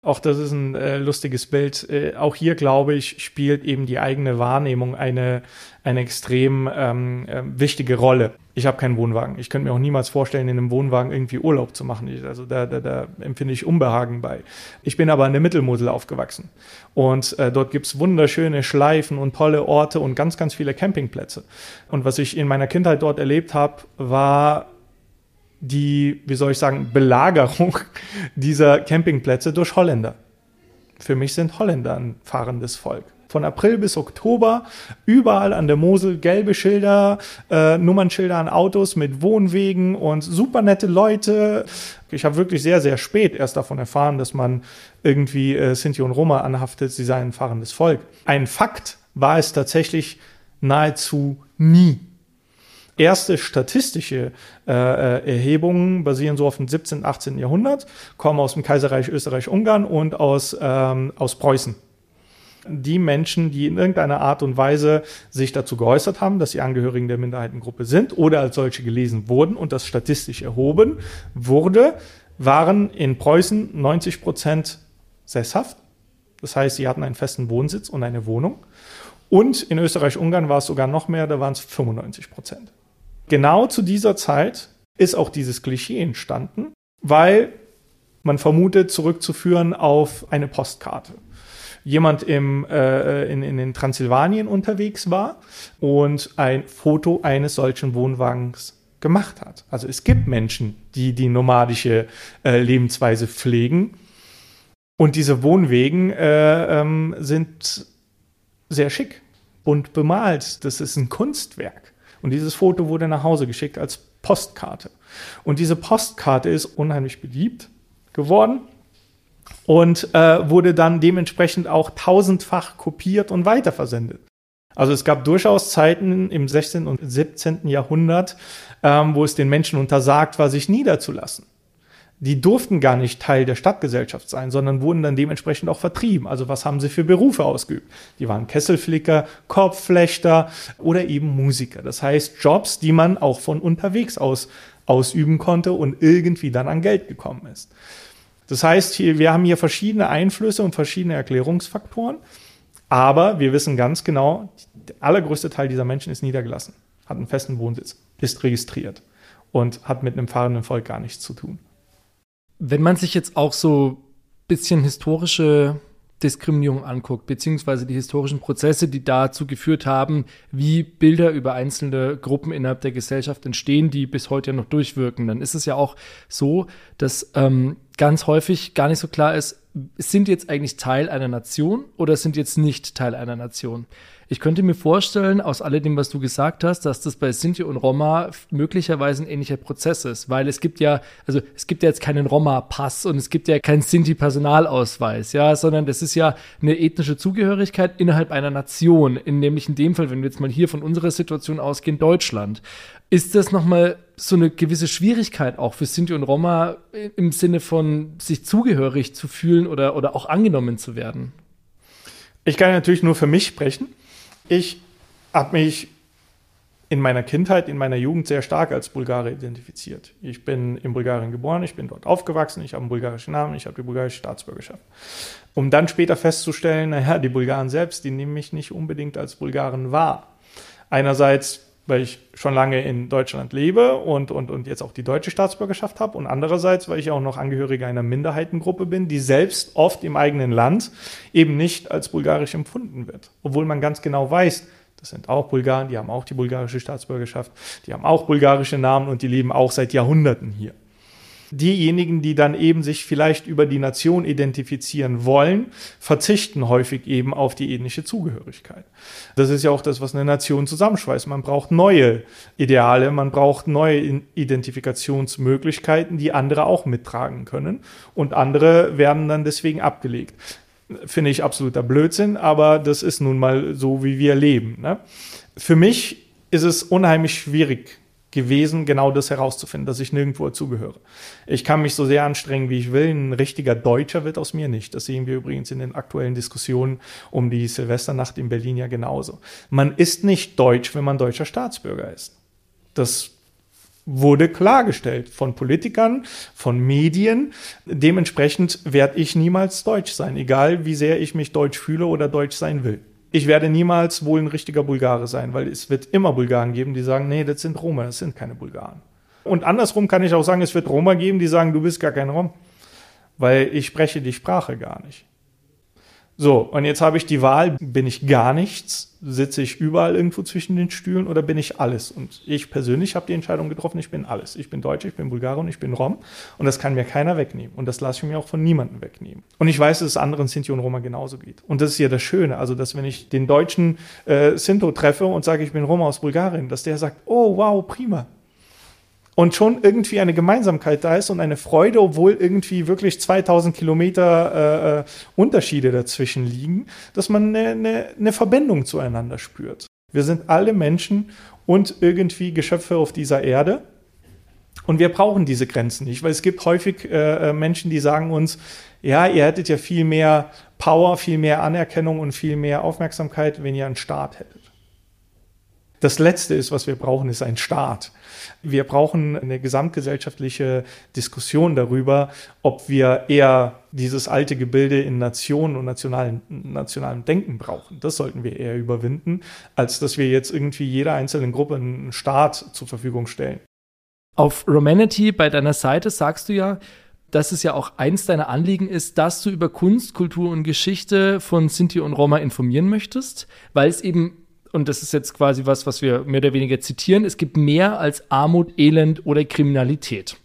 Auch das ist ein äh, lustiges Bild. Äh, auch hier, glaube ich, spielt eben die eigene Wahrnehmung eine, eine extrem ähm, äh, wichtige Rolle. Ich habe keinen Wohnwagen. Ich könnte mir auch niemals vorstellen, in einem Wohnwagen irgendwie Urlaub zu machen. Ich, also da, da, da empfinde ich Unbehagen bei. Ich bin aber in der Mittelmosel aufgewachsen. Und äh, dort gibt's wunderschöne Schleifen und tolle Orte und ganz, ganz viele Campingplätze. Und was ich in meiner Kindheit dort erlebt habe, war die, wie soll ich sagen, Belagerung dieser Campingplätze durch Holländer. Für mich sind Holländer ein fahrendes Volk. Von April bis Oktober überall an der Mosel gelbe Schilder, äh, Nummernschilder an Autos mit Wohnwegen und super nette Leute. Ich habe wirklich sehr, sehr spät erst davon erfahren, dass man irgendwie äh, Sinti und Roma anhaftet, sie seien ein fahrendes Volk. Ein Fakt war es tatsächlich nahezu nie erste statistische äh, äh Erhebungen basieren so auf dem 17., 18. Jahrhundert, kommen aus dem Kaiserreich Österreich-Ungarn und aus, ähm, aus Preußen. Die Menschen, die in irgendeiner Art und Weise sich dazu geäußert haben, dass sie Angehörigen der Minderheitengruppe sind oder als solche gelesen wurden und das statistisch erhoben wurde, waren in Preußen 90 Prozent sesshaft. Das heißt, sie hatten einen festen Wohnsitz und eine Wohnung. Und in Österreich-Ungarn war es sogar noch mehr, da waren es 95 Prozent genau zu dieser Zeit ist auch dieses Klischee entstanden, weil man vermutet, zurückzuführen auf eine Postkarte. Jemand im, äh, in, in den Transsilvanien unterwegs war und ein Foto eines solchen Wohnwagens gemacht hat. Also es gibt Menschen, die die nomadische äh, Lebensweise pflegen. Und diese Wohnwegen äh, ähm, sind sehr schick, bunt bemalt. Das ist ein Kunstwerk. Und dieses Foto wurde nach Hause geschickt als Postkarte. Und diese Postkarte ist unheimlich beliebt geworden und äh, wurde dann dementsprechend auch tausendfach kopiert und weiterversendet. Also es gab durchaus Zeiten im 16. und 17. Jahrhundert, ähm, wo es den Menschen untersagt war, sich niederzulassen die durften gar nicht Teil der Stadtgesellschaft sein, sondern wurden dann dementsprechend auch vertrieben. Also was haben sie für Berufe ausgeübt? Die waren Kesselflicker, Korbflechter oder eben Musiker. Das heißt Jobs, die man auch von unterwegs aus ausüben konnte und irgendwie dann an Geld gekommen ist. Das heißt, hier, wir haben hier verschiedene Einflüsse und verschiedene Erklärungsfaktoren, aber wir wissen ganz genau, der allergrößte Teil dieser Menschen ist niedergelassen, hat einen festen Wohnsitz, ist registriert und hat mit einem fahrenden Volk gar nichts zu tun. Wenn man sich jetzt auch so ein bisschen historische Diskriminierung anguckt, beziehungsweise die historischen Prozesse, die dazu geführt haben, wie Bilder über einzelne Gruppen innerhalb der Gesellschaft entstehen, die bis heute ja noch durchwirken, dann ist es ja auch so, dass ähm, ganz häufig gar nicht so klar ist, sind jetzt eigentlich Teil einer Nation oder sind jetzt nicht Teil einer Nation? Ich könnte mir vorstellen, aus alledem, was du gesagt hast, dass das bei Sinti und Roma möglicherweise ein ähnlicher Prozess ist, weil es gibt ja, also es gibt ja jetzt keinen Roma-Pass und es gibt ja keinen Sinti-Personalausweis, ja, sondern das ist ja eine ethnische Zugehörigkeit innerhalb einer Nation, in nämlich in dem Fall, wenn wir jetzt mal hier von unserer Situation ausgehen, Deutschland. Ist das nochmal so eine gewisse Schwierigkeit auch für Sinti und Roma im Sinne von sich zugehörig zu fühlen oder, oder auch angenommen zu werden? Ich kann natürlich nur für mich sprechen. Ich habe mich in meiner Kindheit, in meiner Jugend sehr stark als Bulgare identifiziert. Ich bin in Bulgarien geboren, ich bin dort aufgewachsen, ich habe einen bulgarischen Namen, ich habe die bulgarische Staatsbürgerschaft. Um dann später festzustellen, naja, die Bulgaren selbst, die nehmen mich nicht unbedingt als Bulgaren wahr. Einerseits, weil ich schon lange in Deutschland lebe und, und, und jetzt auch die deutsche Staatsbürgerschaft habe. Und andererseits, weil ich auch noch Angehöriger einer Minderheitengruppe bin, die selbst oft im eigenen Land eben nicht als bulgarisch empfunden wird, obwohl man ganz genau weiß, das sind auch Bulgaren, die haben auch die bulgarische Staatsbürgerschaft, die haben auch bulgarische Namen und die leben auch seit Jahrhunderten hier diejenigen, die dann eben sich vielleicht über die Nation identifizieren wollen, verzichten häufig eben auf die ethnische Zugehörigkeit. Das ist ja auch das, was eine Nation zusammenschweißt. Man braucht neue Ideale, man braucht neue Identifikationsmöglichkeiten, die andere auch mittragen können. Und andere werden dann deswegen abgelegt. Finde ich absoluter Blödsinn, aber das ist nun mal so, wie wir leben. Ne? Für mich ist es unheimlich schwierig, gewesen, genau das herauszufinden, dass ich nirgendwo dazugehöre. Ich kann mich so sehr anstrengen, wie ich will. Ein richtiger Deutscher wird aus mir nicht. Das sehen wir übrigens in den aktuellen Diskussionen um die Silvesternacht in Berlin ja genauso. Man ist nicht deutsch, wenn man deutscher Staatsbürger ist. Das wurde klargestellt von Politikern, von Medien. Dementsprechend werde ich niemals deutsch sein, egal wie sehr ich mich deutsch fühle oder deutsch sein will ich werde niemals wohl ein richtiger Bulgare sein, weil es wird immer Bulgaren geben, die sagen, nee, das sind Roma, das sind keine Bulgaren. Und andersrum kann ich auch sagen, es wird Roma geben, die sagen, du bist gar kein Rom, weil ich spreche die Sprache gar nicht. So, und jetzt habe ich die Wahl, bin ich gar nichts, sitze ich überall irgendwo zwischen den Stühlen oder bin ich alles? Und ich persönlich habe die Entscheidung getroffen, ich bin alles. Ich bin Deutsch, ich bin Bulgare und ich bin Rom und das kann mir keiner wegnehmen und das lasse ich mir auch von niemandem wegnehmen. Und ich weiß, dass es anderen Sinti und Roma genauso geht. Und das ist ja das Schöne, also dass wenn ich den deutschen äh, Sinto treffe und sage, ich bin Roma aus Bulgarien, dass der sagt, oh wow, prima, und schon irgendwie eine Gemeinsamkeit da ist und eine Freude, obwohl irgendwie wirklich 2000 Kilometer äh, äh, Unterschiede dazwischen liegen, dass man eine, eine, eine Verbindung zueinander spürt. Wir sind alle Menschen und irgendwie Geschöpfe auf dieser Erde. Und wir brauchen diese Grenzen nicht, weil es gibt häufig äh, äh Menschen, die sagen uns, ja, ihr hättet ja viel mehr Power, viel mehr Anerkennung und viel mehr Aufmerksamkeit, wenn ihr einen Staat hättet. Das Letzte ist, was wir brauchen, ist ein Staat. Wir brauchen eine gesamtgesellschaftliche Diskussion darüber, ob wir eher dieses alte Gebilde in Nationen und nationalen, nationalem Denken brauchen. Das sollten wir eher überwinden, als dass wir jetzt irgendwie jeder einzelnen Gruppe einen Staat zur Verfügung stellen. Auf Romanity bei deiner Seite sagst du ja, dass es ja auch eins deiner Anliegen ist, dass du über Kunst, Kultur und Geschichte von Sinti und Roma informieren möchtest, weil es eben und das ist jetzt quasi was, was wir mehr oder weniger zitieren, es gibt mehr als Armut, Elend oder Kriminalität.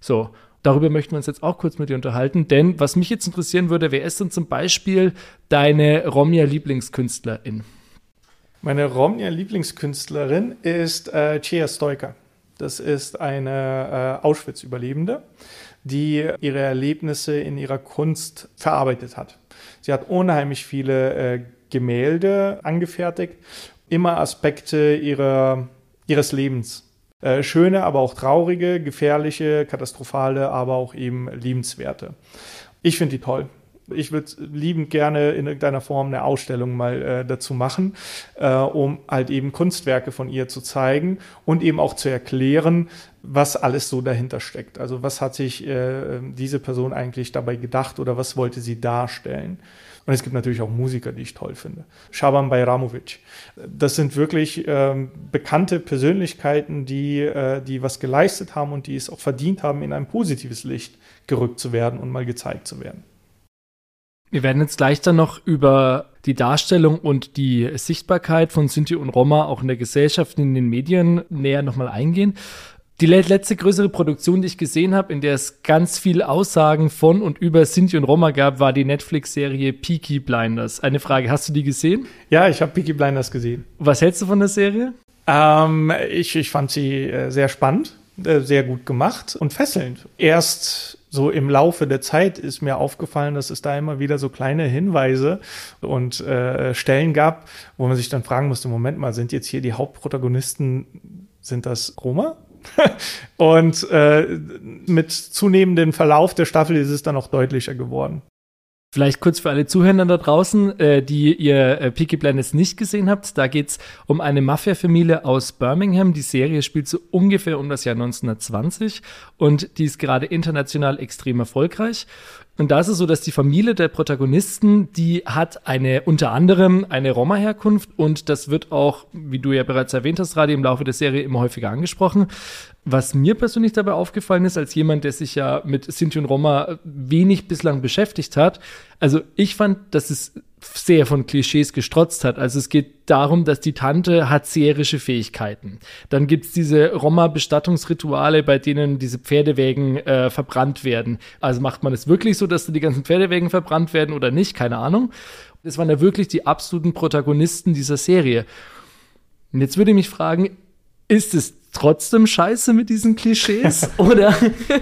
So, darüber möchten wir uns jetzt auch kurz mit dir unterhalten, denn was mich jetzt interessieren würde, wer ist denn zum Beispiel deine Romja-Lieblingskünstlerin? Meine Romja-Lieblingskünstlerin ist äh, Cia Stoiker. Das ist eine äh, Auschwitz-Überlebende, die ihre Erlebnisse in ihrer Kunst verarbeitet hat. Sie hat unheimlich viele äh, Gemälde angefertigt immer Aspekte ihrer, ihres Lebens. Äh, schöne, aber auch traurige, gefährliche, katastrophale, aber auch eben liebenswerte. Ich finde die toll. Ich würde liebend gerne in irgendeiner Form eine Ausstellung mal äh, dazu machen, äh, um halt eben Kunstwerke von ihr zu zeigen und eben auch zu erklären, was alles so dahinter steckt. Also was hat sich äh, diese Person eigentlich dabei gedacht oder was wollte sie darstellen? Und es gibt natürlich auch Musiker, die ich toll finde. Shaban Bayramovic. Das sind wirklich ähm, bekannte Persönlichkeiten, die, äh, die was geleistet haben und die es auch verdient haben, in ein positives Licht gerückt zu werden und mal gezeigt zu werden. Wir werden jetzt gleich dann noch über die Darstellung und die Sichtbarkeit von Sinti und Roma auch in der Gesellschaft, in den Medien näher nochmal eingehen. Die letzte größere Produktion, die ich gesehen habe, in der es ganz viele Aussagen von und über Sinti und Roma gab, war die Netflix-Serie Peaky Blinders. Eine Frage, hast du die gesehen? Ja, ich habe Peaky Blinders gesehen. Was hältst du von der Serie? Ähm, ich, ich fand sie äh, sehr spannend, äh, sehr gut gemacht und fesselnd. Erst so im Laufe der Zeit ist mir aufgefallen, dass es da immer wieder so kleine Hinweise und äh, Stellen gab, wo man sich dann fragen musste, Moment mal, sind jetzt hier die Hauptprotagonisten, sind das Roma? und äh, mit zunehmendem Verlauf der Staffel ist es dann auch deutlicher geworden. Vielleicht kurz für alle Zuhörer da draußen, äh, die ihr äh, Peaky Blinders nicht gesehen habt. Da geht's um eine Mafia-Familie aus Birmingham. Die Serie spielt so ungefähr um das Jahr 1920 und die ist gerade international extrem erfolgreich. Und da ist es so, dass die Familie der Protagonisten, die hat eine unter anderem eine Roma-Herkunft und das wird auch, wie du ja bereits erwähnt hast, gerade im Laufe der Serie immer häufiger angesprochen. Was mir persönlich dabei aufgefallen ist, als jemand, der sich ja mit Sinti und Roma wenig bislang beschäftigt hat, also ich fand, dass es sehr von Klischees gestrotzt hat. Also es geht darum, dass die Tante hat seherische Fähigkeiten. Dann gibt's diese Roma-Bestattungsrituale, bei denen diese Pferdewägen äh, verbrannt werden. Also macht man es wirklich so, dass die ganzen Pferdewägen verbrannt werden oder nicht? Keine Ahnung. Das waren ja wirklich die absoluten Protagonisten dieser Serie. Und jetzt würde ich mich fragen, ist es trotzdem scheiße mit diesen Klischees? oder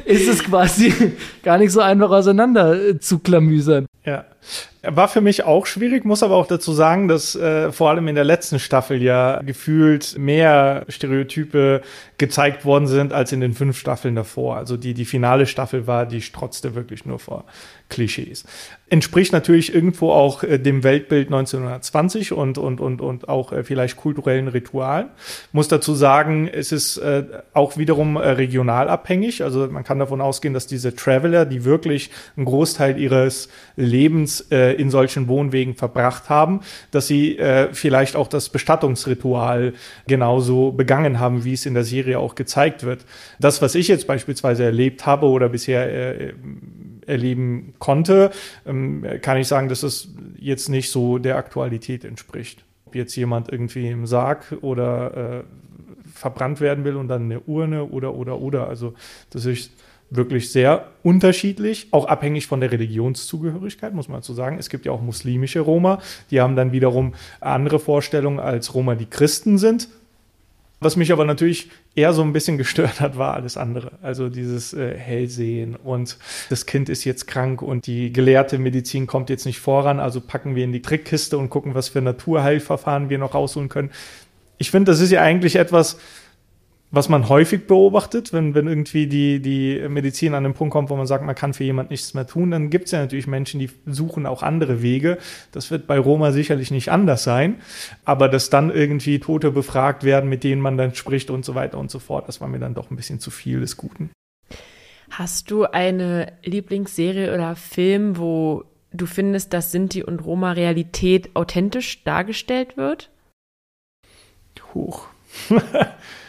ist es quasi gar nicht so einfach auseinander äh, zu klamüsern? Ja. War für mich auch schwierig, muss aber auch dazu sagen, dass äh, vor allem in der letzten Staffel ja gefühlt mehr Stereotype gezeigt worden sind als in den fünf Staffeln davor. Also die, die finale Staffel war, die strotzte wirklich nur vor Klischees. Entspricht natürlich irgendwo auch äh, dem Weltbild 1920 und, und, und, und auch äh, vielleicht kulturellen Ritualen. Muss dazu sagen, es ist äh, auch wiederum äh, regional abhängig. Also man kann davon ausgehen, dass diese Traveler, die wirklich einen Großteil ihres Lebens äh, in solchen Wohnwegen verbracht haben, dass sie äh, vielleicht auch das Bestattungsritual genauso begangen haben, wie es in der Serie auch gezeigt wird. Das, was ich jetzt beispielsweise erlebt habe oder bisher äh, erleben konnte, ähm, kann ich sagen, dass es jetzt nicht so der Aktualität entspricht. Ob jetzt jemand irgendwie im Sarg oder äh, verbrannt werden will und dann eine Urne oder oder oder. Also das ist wirklich sehr unterschiedlich, auch abhängig von der Religionszugehörigkeit, muss man dazu sagen. Es gibt ja auch muslimische Roma, die haben dann wiederum andere Vorstellungen als Roma, die Christen sind. Was mich aber natürlich eher so ein bisschen gestört hat, war alles andere. Also dieses äh, Hellsehen und das Kind ist jetzt krank und die gelehrte Medizin kommt jetzt nicht voran, also packen wir in die Trickkiste und gucken, was für Naturheilverfahren wir noch rausholen können. Ich finde, das ist ja eigentlich etwas, was man häufig beobachtet, wenn, wenn irgendwie die, die Medizin an den Punkt kommt, wo man sagt, man kann für jemand nichts mehr tun, dann gibt es ja natürlich Menschen, die suchen auch andere Wege. Das wird bei Roma sicherlich nicht anders sein. Aber dass dann irgendwie Tote befragt werden, mit denen man dann spricht und so weiter und so fort, das war mir dann doch ein bisschen zu viel des Guten. Hast du eine Lieblingsserie oder Film, wo du findest, dass Sinti und Roma Realität authentisch dargestellt wird? Hoch.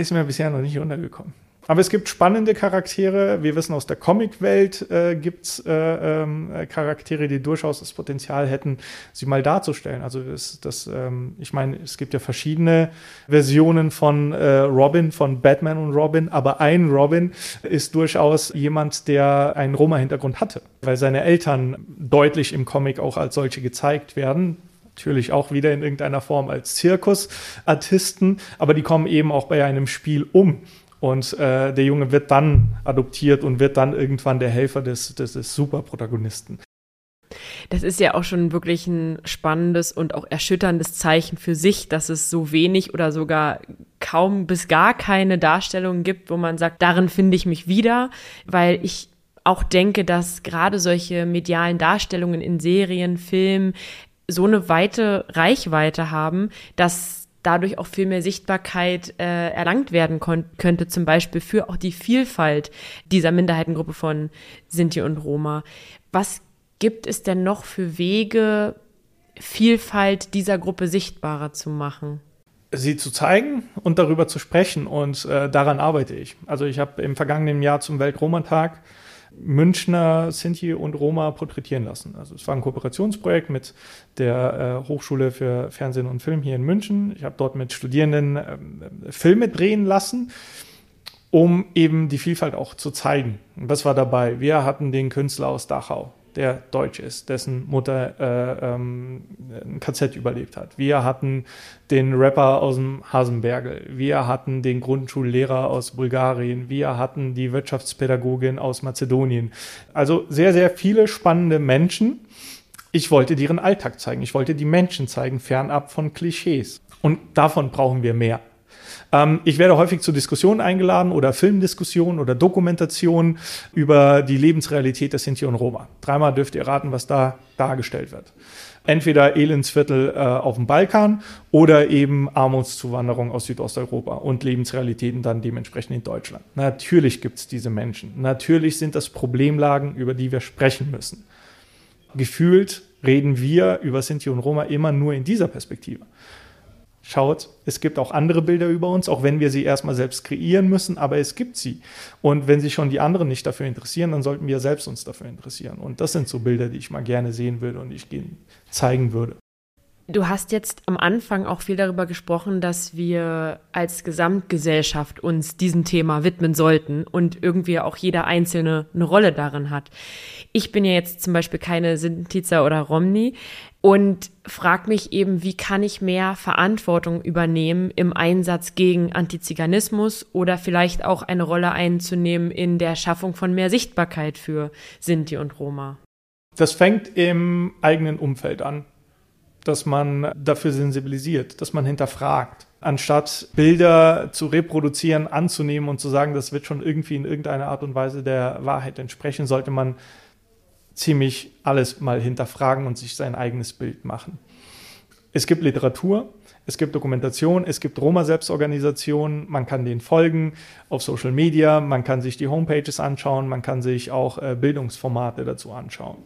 ist mir bisher noch nicht untergekommen. Aber es gibt spannende Charaktere. Wir wissen aus der Comicwelt äh, gibt es äh, ähm, Charaktere, die durchaus das Potenzial hätten, sie mal darzustellen. Also das, das ähm, ich meine, es gibt ja verschiedene Versionen von äh, Robin, von Batman und Robin, aber ein Robin ist durchaus jemand, der einen Roma-Hintergrund hatte, weil seine Eltern deutlich im Comic auch als solche gezeigt werden natürlich auch wieder in irgendeiner Form als Zirkusartisten, aber die kommen eben auch bei einem Spiel um. Und äh, der Junge wird dann adoptiert und wird dann irgendwann der Helfer des, des, des Superprotagonisten. Das ist ja auch schon wirklich ein spannendes und auch erschütterndes Zeichen für sich, dass es so wenig oder sogar kaum bis gar keine Darstellungen gibt, wo man sagt, darin finde ich mich wieder, weil ich auch denke, dass gerade solche medialen Darstellungen in Serien, Filmen so eine weite Reichweite haben, dass dadurch auch viel mehr Sichtbarkeit äh, erlangt werden könnte, zum Beispiel für auch die Vielfalt dieser Minderheitengruppe von Sinti und Roma. Was gibt es denn noch für Wege, Vielfalt dieser Gruppe sichtbarer zu machen? sie zu zeigen und darüber zu sprechen und äh, daran arbeite ich. Also ich habe im vergangenen Jahr zum Weltromantag Münchner Sinti und Roma porträtieren lassen. Also es war ein Kooperationsprojekt mit der äh, Hochschule für Fernsehen und Film hier in München. Ich habe dort mit Studierenden äh, Filme drehen lassen, um eben die Vielfalt auch zu zeigen. Und was war dabei? Wir hatten den Künstler aus Dachau, der deutsch ist, dessen Mutter äh, ähm, ein KZ überlebt hat. Wir hatten den Rapper aus dem Hasenbergel. Wir hatten den Grundschullehrer aus Bulgarien. Wir hatten die Wirtschaftspädagogin aus Mazedonien. Also sehr, sehr viele spannende Menschen. Ich wollte deren Alltag zeigen. Ich wollte die Menschen zeigen, fernab von Klischees. Und davon brauchen wir mehr. Ähm, ich werde häufig zu Diskussionen eingeladen oder Filmdiskussionen oder Dokumentationen über die Lebensrealität der Sinti und Roma. Dreimal dürft ihr raten, was da dargestellt wird entweder Elendsviertel äh, auf dem Balkan oder eben Armutszuwanderung aus Südosteuropa und Lebensrealitäten dann dementsprechend in Deutschland. Natürlich gibt es diese Menschen. Natürlich sind das Problemlagen, über die wir sprechen müssen. Gefühlt reden wir über Sinti und Roma immer nur in dieser Perspektive schaut, es gibt auch andere Bilder über uns, auch wenn wir sie erstmal selbst kreieren müssen, aber es gibt sie. Und wenn sich schon die anderen nicht dafür interessieren, dann sollten wir selbst uns dafür interessieren. Und das sind so Bilder, die ich mal gerne sehen würde und ich zeigen würde. Du hast jetzt am Anfang auch viel darüber gesprochen, dass wir als Gesamtgesellschaft uns diesem Thema widmen sollten und irgendwie auch jeder Einzelne eine Rolle darin hat. Ich bin ja jetzt zum Beispiel keine Sintiza oder Romni und frage mich eben, wie kann ich mehr Verantwortung übernehmen im Einsatz gegen Antiziganismus oder vielleicht auch eine Rolle einzunehmen in der Schaffung von mehr Sichtbarkeit für Sinti und Roma. Das fängt im eigenen Umfeld an dass man dafür sensibilisiert, dass man hinterfragt, anstatt Bilder zu reproduzieren, anzunehmen und zu sagen, das wird schon irgendwie in irgendeiner Art und Weise der Wahrheit entsprechen, sollte man ziemlich alles mal hinterfragen und sich sein eigenes Bild machen. Es gibt Literatur, es gibt Dokumentation, es gibt Roma-Selbstorganisationen, man kann denen folgen auf Social Media, man kann sich die Homepages anschauen, man kann sich auch äh, Bildungsformate dazu anschauen.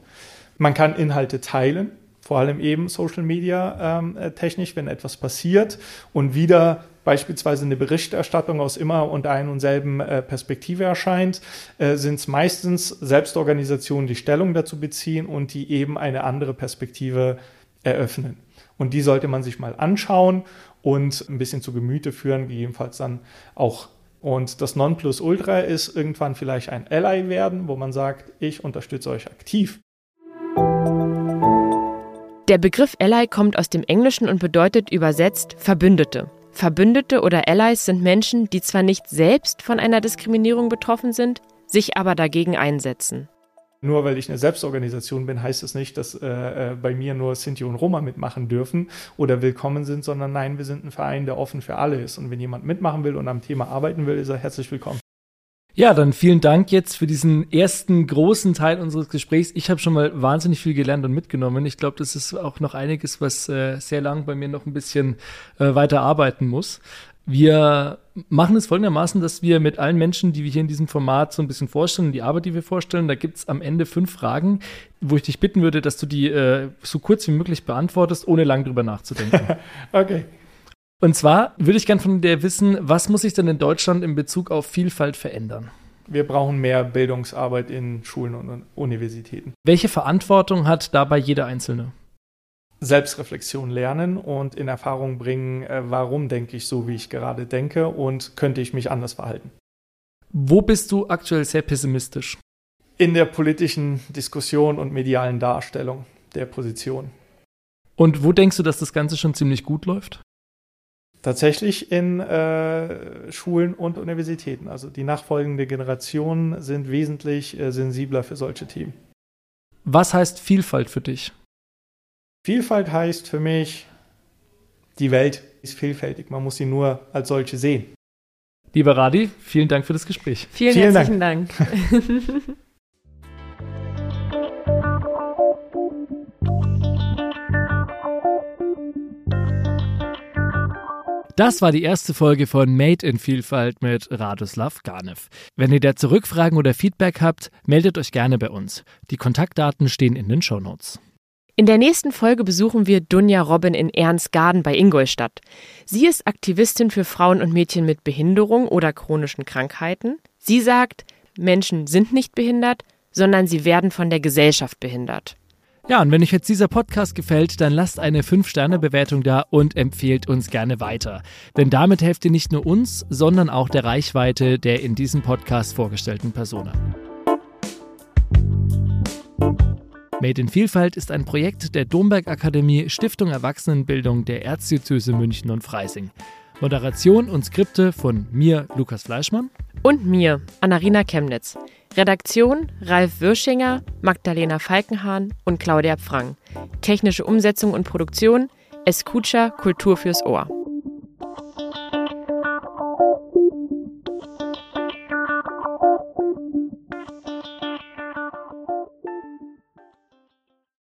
Man kann Inhalte teilen, vor allem eben Social Media ähm, äh, technisch, wenn etwas passiert und wieder beispielsweise eine Berichterstattung aus immer und ein und selben äh, Perspektive erscheint, äh, sind es meistens Selbstorganisationen, die Stellung dazu beziehen und die eben eine andere Perspektive eröffnen. Und die sollte man sich mal anschauen und ein bisschen zu Gemüte führen, gegebenenfalls dann auch. Und das Nonplusultra ist irgendwann vielleicht ein Ally werden, wo man sagt, ich unterstütze euch aktiv. Der Begriff Ally kommt aus dem Englischen und bedeutet übersetzt Verbündete. Verbündete oder Allies sind Menschen, die zwar nicht selbst von einer Diskriminierung betroffen sind, sich aber dagegen einsetzen. Nur weil ich eine Selbstorganisation bin, heißt es das nicht, dass äh, äh, bei mir nur Sinti und Roma mitmachen dürfen oder willkommen sind, sondern nein, wir sind ein Verein, der offen für alle ist. Und wenn jemand mitmachen will und am Thema arbeiten will, ist er herzlich willkommen. Ja, dann vielen Dank jetzt für diesen ersten großen Teil unseres Gesprächs. Ich habe schon mal wahnsinnig viel gelernt und mitgenommen. Ich glaube, das ist auch noch einiges, was äh, sehr lang bei mir noch ein bisschen äh, weiter arbeiten muss. Wir machen es folgendermaßen, dass wir mit allen Menschen, die wir hier in diesem Format so ein bisschen vorstellen, die Arbeit, die wir vorstellen, da gibt's am Ende fünf Fragen, wo ich dich bitten würde, dass du die äh, so kurz wie möglich beantwortest, ohne lang drüber nachzudenken. okay. Und zwar würde ich gerne von dir wissen, was muss sich denn in Deutschland in Bezug auf Vielfalt verändern? Wir brauchen mehr Bildungsarbeit in Schulen und Universitäten. Welche Verantwortung hat dabei jeder Einzelne? Selbstreflexion lernen und in Erfahrung bringen, äh, warum denke ich so, wie ich gerade denke und könnte ich mich anders verhalten. Wo bist du aktuell sehr pessimistisch? In der politischen Diskussion und medialen Darstellung der Position. Und wo denkst du, dass das Ganze schon ziemlich gut läuft? Tatsächlich in äh, Schulen und Universitäten. Also die nachfolgende Generation sind wesentlich äh, sensibler für solche Themen. Was heißt Vielfalt für dich? Vielfalt heißt für mich, die Welt ist vielfältig. Man muss sie nur als solche sehen. Lieber Radi, vielen Dank für das Gespräch. Vielen, vielen herzlichen Dank. Dank. Das war die erste Folge von Made in Vielfalt mit Radoslav Ganev. Wenn ihr dazu Rückfragen oder Feedback habt, meldet euch gerne bei uns. Die Kontaktdaten stehen in den Shownotes. In der nächsten Folge besuchen wir Dunja Robin in Ernstgarden bei Ingolstadt. Sie ist Aktivistin für Frauen und Mädchen mit Behinderung oder chronischen Krankheiten. Sie sagt, Menschen sind nicht behindert, sondern sie werden von der Gesellschaft behindert. Ja, und wenn euch jetzt dieser Podcast gefällt, dann lasst eine 5-Sterne-Bewertung da und empfehlt uns gerne weiter. Denn damit helft ihr nicht nur uns, sondern auch der Reichweite der in diesem Podcast vorgestellten Personen. Made in Vielfalt ist ein Projekt der Domberg Akademie Stiftung Erwachsenenbildung der Erzdiözese München und Freising. Moderation und Skripte von mir, Lukas Fleischmann. Und mir, Anarina Chemnitz. Redaktion Ralf Würschinger, Magdalena Falkenhahn und Claudia Pfrang. Technische Umsetzung und Produktion Escucha Kultur fürs Ohr.